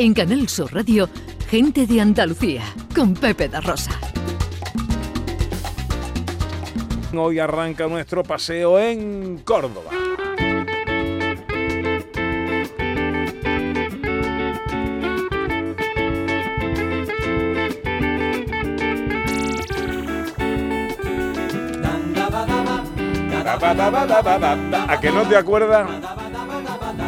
En Canal Sur Radio, Gente de Andalucía, con Pepe da Rosa. Hoy arranca nuestro paseo en Córdoba. ¿A que no te acuerdas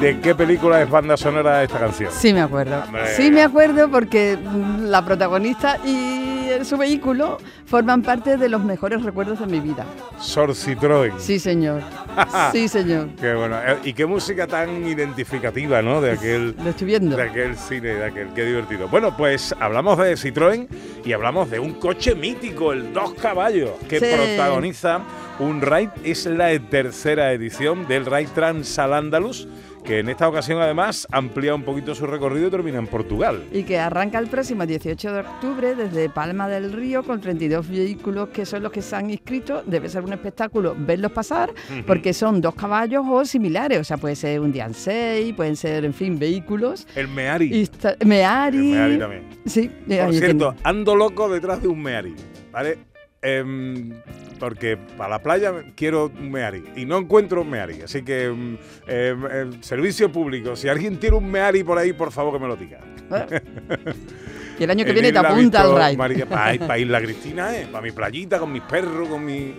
de qué película es banda sonora esta canción? Sí me acuerdo. Hombre. Sí me acuerdo porque la protagonista y su vehículo forman parte de los mejores recuerdos de mi vida. Sor Citroën. Sí, señor. Sí, señor. Qué bueno. Eh, Y qué música tan identificativa, ¿no? De aquel, Lo estoy viendo. de aquel cine, de aquel. Qué divertido. Bueno, pues hablamos de Citroën y hablamos de un coche mítico, el Dos Caballos, que Sí. protagoniza un raid. Es la tercera edición del Raid Trans al Andalus, que en esta ocasión además amplía un poquito su recorrido y termina en Portugal. Y que arranca el próximo 18 de octubre desde Palma del Río con 32 vehículos que son los que se han inscrito. Debe ser un espectáculo verlos pasar porque son dos caballos o similares. O sea, puede ser un Dian 6, pueden ser, en fin, vehículos. El Meari. Está- Meari. El Meari también. Sí, Por cierto, tiene. ando loco detrás de un Meari, ¿vale? Em, porque para la playa quiero un Meari y no encuentro un Meari. Así que, em, em, servicio público, si alguien tiene un Meari por ahí, por favor que me lo diga. Y el año que En viene te apunta al raid. Para, para Isla Cristina, ¿eh? Para mi playita, con mis perros, con mi...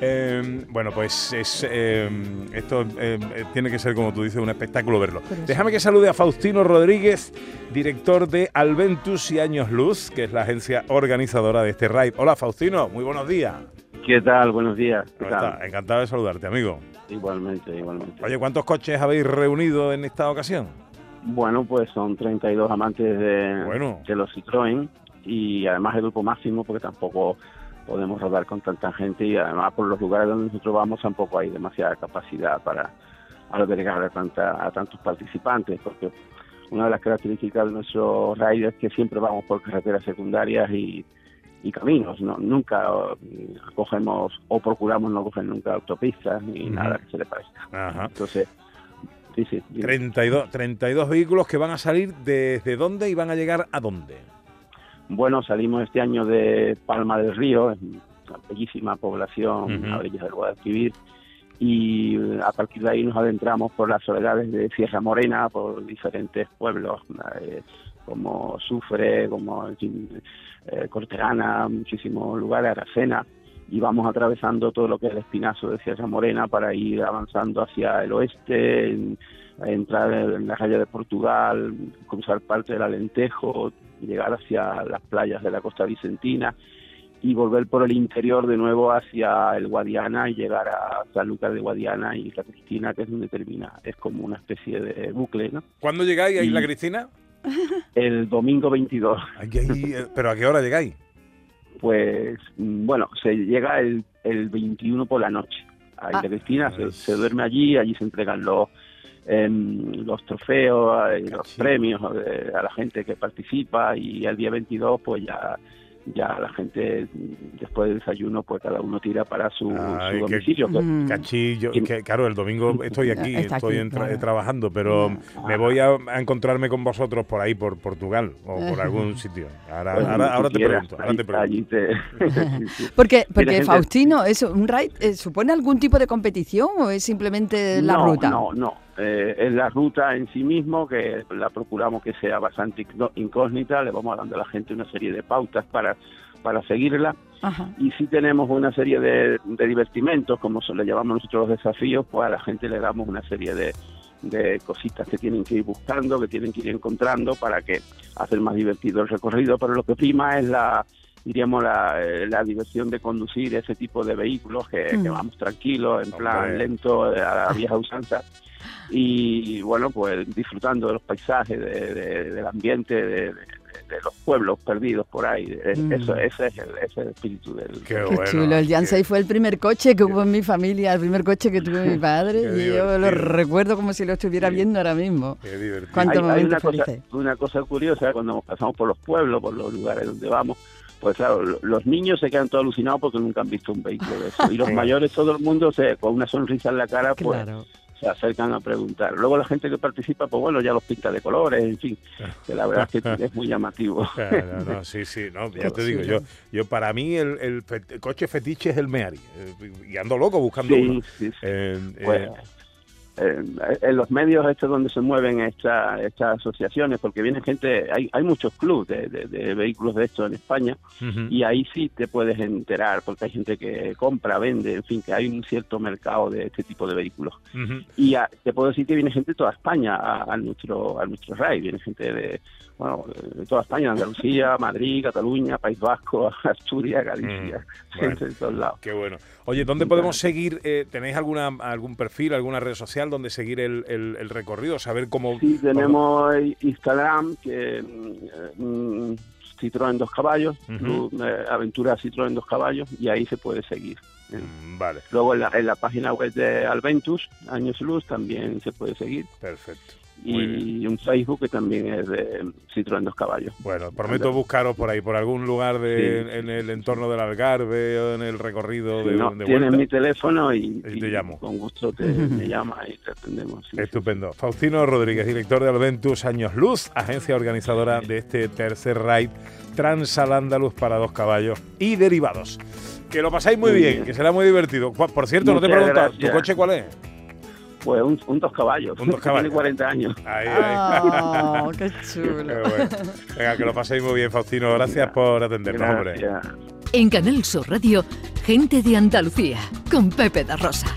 em, bueno, pues es, em, esto em, eh, tiene que ser, como tú dices, un espectáculo verlo. Déjame que salude a Faustino Rodríguez, director de Alventus y Años Luz, que es la agencia organizadora de este raid. Hola, Faustino, muy buenos días. ¿Qué tal? Buenos días. ¿Qué ¿Cómo tal? estás? Encantado de saludarte, amigo. Igualmente, igualmente. Oye, ¿cuántos coches habéis reunido en esta ocasión? Bueno, pues son 32 amantes de, Bueno. de los Citroën y además el grupo máximo porque tampoco podemos rodar con tanta gente y además por los lugares donde nosotros vamos tampoco hay demasiada capacidad para albergar a, tanta, a tantos participantes porque una de las características de nuestro raid es que siempre vamos por carreteras secundarias y, y caminos, ¿no? nunca eh, cogemos o procuramos no coger nunca autopistas ni nada que se le parezca. Ajá. Entonces, sí, sí. dime. 32, 32 vehículos que van a salir desde dónde y van a llegar a dónde. Bueno, salimos este año de Palma del Río, una bellísima población a orillas del Guadalquivir, y a partir de ahí nos adentramos por las soledades de Sierra Morena, por diferentes pueblos, eh, como Sufre, como en fin, eh, Cortegana, muchísimos lugares, Aracena, y vamos atravesando todo lo que es el espinazo de Sierra Morena para ir avanzando hacia el oeste, en- entrar en la raya de Portugal, cruzar parte del Alentejo, llegar hacia las playas de la costa vicentina y volver por el interior de nuevo hacia el Guadiana y llegar a San Lucas de Guadiana y la Cristina, que es donde termina. Es como una especie de bucle, ¿no? ¿Cuándo llegáis a Isla Cristina? El domingo 22, Aquí hay- eh, ¿Pero a qué hora llegáis? pues mm, bueno, se llega el, el 21 por la noche a Isla Ah. Cristina, se, se duerme allí, allí se entregan los los trofeos, y los Sí. premios eh, a la gente que participa y el día 22 pues ya ya la gente después del desayuno pues cada uno tira para su, Ay, su qué- domicilio. que- Mm. Cachillo, ¿Quién? que, claro, el domingo estoy aquí, Está estoy aquí, en tra- claro. trabajando, pero Ah. me voy a, a encontrarme con vosotros por ahí, por Portugal o por algún sitio. Ahora, pues, ahora, ahora te pregunto, ahora te pregunto. allí te- sí, sí. Porque, porque Faustino, eso, ¿un raid eh, supone algún tipo de competición o es simplemente la no, ruta? No, no. Eh, es la ruta en sí mismo que la procuramos que sea bastante incó- incógnita. Le vamos dando a la gente una serie de pautas para, para seguirla. Ajá. Y sí tenemos una serie de, de divertimentos, como se le llamamos nosotros los desafíos, pues a la gente le damos una serie de, de cositas que tienen que ir buscando, que tienen que ir encontrando para que hacer más divertido el recorrido. Pero lo que prima es la diríamos la, eh, la diversión de conducir ese tipo de vehículos que, que Mm. vamos tranquilos, en plan lento, eh, a la vieja usanza y bueno, pues disfrutando de los paisajes, de- de- del ambiente, de, de- de los pueblos perdidos por ahí. Es- Mm. Eso, ese, es el, ese es el espíritu del... Qué Qué bueno, chulo, el Jan qué- 6 fue el primer coche que hubo en mi familia, el primer coche que tuvo mi padre y yo lo recuerdo como si lo estuviera Sí. viendo ahora mismo. qué divertido. ¿Cuánto- hay, hay una, cosa, una cosa curiosa cuando pasamos por los pueblos, por los lugares donde vamos, pues claro, lo- los niños se quedan todos alucinados porque nunca han visto un vehículo de eso. Y los mayores, todo el mundo, se, con una sonrisa en la cara, pues Claro. Se acercan a preguntar. Luego la gente que participa, pues bueno, ya los pinta de colores, en fin, que la verdad es que es muy llamativo. Claro, no, sí, sí, no, ya te digo, yo, yo para mí el, el, fet- el coche fetiche es el Meari, eh, y ando loco buscando Sí, uno. sí, sí. Eh, Pues, eh, eh, en los medios estos donde se mueven esta- estas asociaciones, porque viene gente, hay, hay muchos clubes de, de- de vehículos de estos en España, y ahí sí te puedes enterar, porque hay gente que compra, vende, en fin, que hay un cierto mercado de este tipo de vehículos. Y a- te puedo decir que viene gente de toda España a, a nuestro a nuestro RAI, viene gente de, bueno, de toda España, Andalucía, Madrid, Cataluña, País Vasco, Asturias, Galicia, Mm, gente de todos lados. Qué bueno. Oye, ¿dónde podemos seguir? eh, ¿Tenéis alguna algún perfil, alguna red social donde seguir el, el- el recorrido? Saber cómo... Sí, tenemos Instagram, que mm, mm, Citroën Dos Caballos, eh, Aventura Citroën Dos Caballos, y ahí se puede seguir. Mm, Vale, Luego en la, en la página web de Alventus, Años Luz, también se puede seguir. perfecto. Y un Facebook que también es de Citroën Dos Caballos. Bueno, prometo buscaros por ahí, por algún lugar de, Sí. en el entorno del Algarve o en el recorrido de, no, de tienes mi teléfono y, Y te llamo. con gusto te me llamas y te atendemos. sí, sí. Estupendo. Faustino Rodríguez, director de Alventus Años Luz, agencia organizadora de este tercer raid Transal Andaluz para dos caballos y derivados. Que lo pasáis muy Muy bien, bien. que será muy divertido. Por cierto, no te he preguntado, ¿tu coche cuál es? Pues un, un dos caballos. Un dos caballos. Tiene 40 años. Ahí, ahí. Oh, qué Qué chulo. bueno. Venga, que lo paséis muy bien, Faustino. Gracias por atendernos, hombre. En Canal Sur Radio, Gente de Andalucía, con Pepe da Rosa.